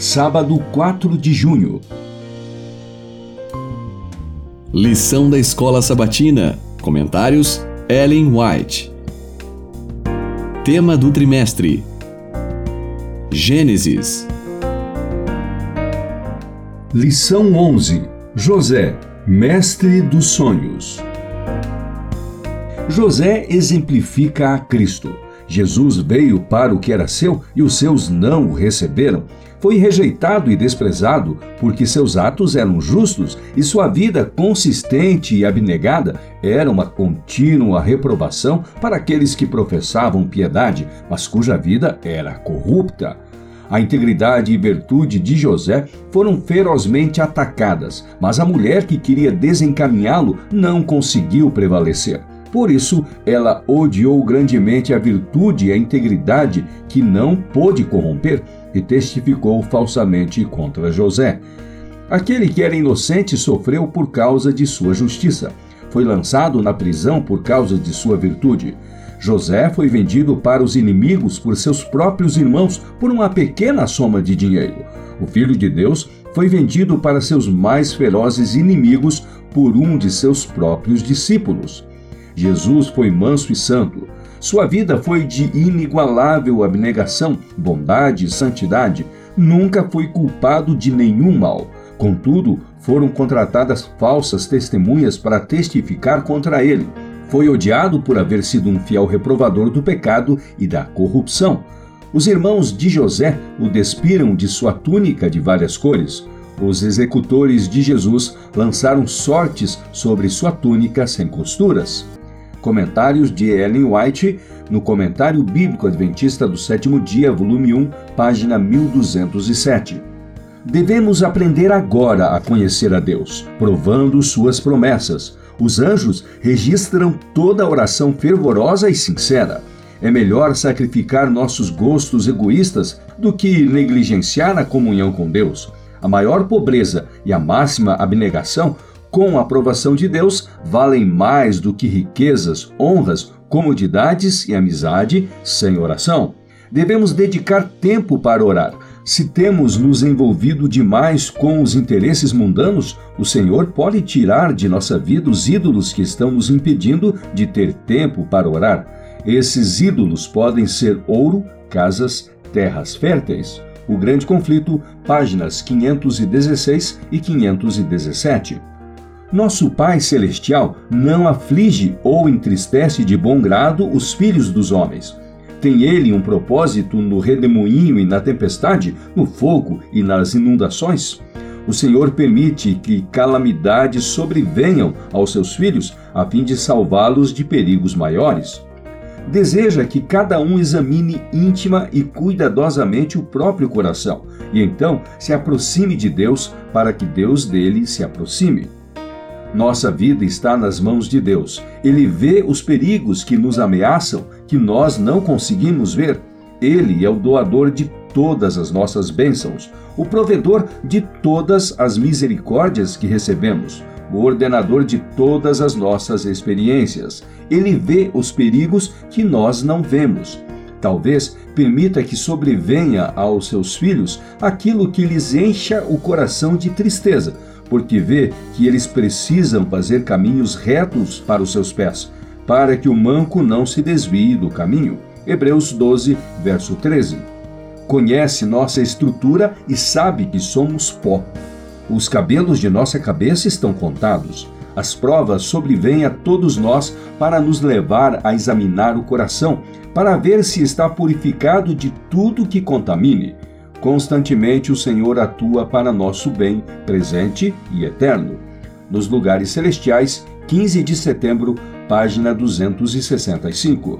sábado 4 de junho. Lição da Escola Sabatina. Comentários: Ellen White. Tema do trimestre: Gênesis. Lição 11: José, mestre dos sonhos. José exemplifica a Cristo. Jesus veio para o que era seu e os seus não o receberam. Foi rejeitado e desprezado porque seus atos eram justos e sua vida consistente e abnegada era uma contínua reprovação para aqueles que professavam piedade, mas cuja vida era corrupta. A integridade e virtude de José foram ferozmente atacadas, mas a mulher que queria desencaminhá-lo não conseguiu prevalecer. Por isso, ela odiou grandemente a virtude e a integridade que não pôde corromper e testificou falsamente contra José. Aquele que era inocente sofreu por causa de sua justiça. Foi lançado na prisão por causa de sua virtude. José foi vendido para os inimigos por seus próprios irmãos por uma pequena soma de dinheiro. O Filho de Deus foi vendido para seus mais ferozes inimigos por um de seus próprios discípulos. Jesus foi manso e santo. Sua vida foi de inigualável abnegação, bondade e santidade. Nunca foi culpado de nenhum mal. Contudo, foram contratadas falsas testemunhas para testificar contra ele. Foi odiado por haver sido um fiel reprovador do pecado e da corrupção. Os irmãos de José o despiram de sua túnica de várias cores. Os executores de Jesus lançaram sortes sobre sua túnica sem costuras. Comentários de Ellen White no Comentário Bíblico Adventista do Sétimo Dia, volume 1, página 1207. Devemos aprender agora a conhecer a Deus, provando suas promessas. Os anjos registram toda oração fervorosa e sincera. É melhor sacrificar nossos gostos egoístas do que negligenciar a comunhão com Deus. A maior pobreza e a máxima abnegação com a aprovação de Deus, valem mais do que riquezas, honras, comodidades e amizade sem oração. Devemos dedicar tempo para orar. Se temos nos envolvido demais com os interesses mundanos, o Senhor pode tirar de nossa vida os ídolos que estão nos impedindo de ter tempo para orar. Esses ídolos podem ser ouro, casas, terras férteis. O Grande Conflito, páginas 516 e 517. Nosso Pai Celestial não aflige ou entristece de bom grado os filhos dos homens. Tem ele um propósito no redemoinho e na tempestade, no fogo e nas inundações? O Senhor permite que calamidades sobrevenham aos seus filhos a fim de salvá-los de perigos maiores. Deseja que cada um examine íntima e cuidadosamente o próprio coração e então se aproxime de Deus para que Deus dele se aproxime. Nossa vida está nas mãos de Deus. Ele vê os perigos que nos ameaçam, que nós não conseguimos ver. Ele é o doador de todas as nossas bênçãos, o provedor de todas as misericórdias que recebemos, o ordenador de todas as nossas experiências. Ele vê os perigos que nós não vemos. Talvez permita que sobrevenha aos seus filhos aquilo que lhes encha o coração de tristeza porque vê que eles precisam fazer caminhos retos para os seus pés, para que o manco não se desvie do caminho. Hebreus 12, verso 13. Conhece nossa estrutura e sabe que somos pó. Os cabelos de nossa cabeça estão contados. As provas sobrevêm a todos nós para nos levar a examinar o coração, para ver se está purificado de tudo que contamine Constantemente o Senhor atua para nosso bem presente e eterno. Nos lugares celestiais, 15 de setembro, página 265.